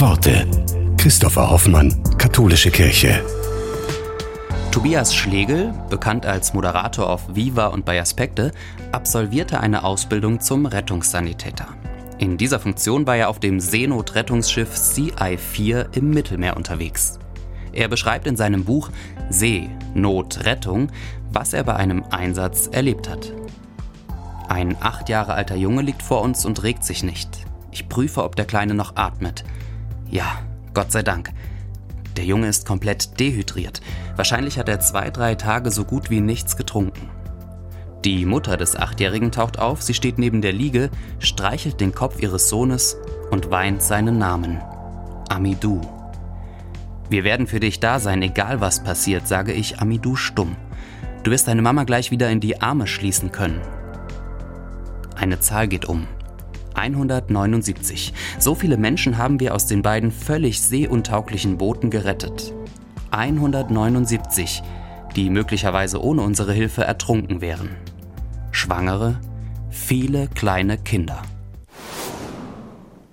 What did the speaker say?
Worte. Christopher Hoffmann, Katholische Kirche. Tobias Schlegel, bekannt als Moderator auf Viva und bei Aspekte, absolvierte eine Ausbildung zum Rettungssanitäter. In dieser Funktion war er auf dem Seenotrettungsschiff CI-4 im Mittelmeer unterwegs. Er beschreibt in seinem Buch See, Not, Rettung, was er bei einem Einsatz erlebt hat. Ein acht Jahre alter Junge liegt vor uns und regt sich nicht. Ich prüfe, ob der Kleine noch atmet. Ja, Gott sei Dank. Der Junge ist komplett dehydriert. Wahrscheinlich hat er zwei, drei Tage so gut wie nichts getrunken. Die Mutter des Achtjährigen taucht auf, sie steht neben der Liege, streichelt den Kopf ihres Sohnes und weint seinen Namen. Amidou. Wir werden für dich da sein, egal was passiert, sage ich Amidou stumm. Du wirst deine Mama gleich wieder in die Arme schließen können. Eine Zahl geht um. 179. So viele Menschen haben wir aus den beiden völlig seeuntauglichen Booten gerettet. 179, die möglicherweise ohne unsere Hilfe ertrunken wären. Schwangere, viele kleine Kinder.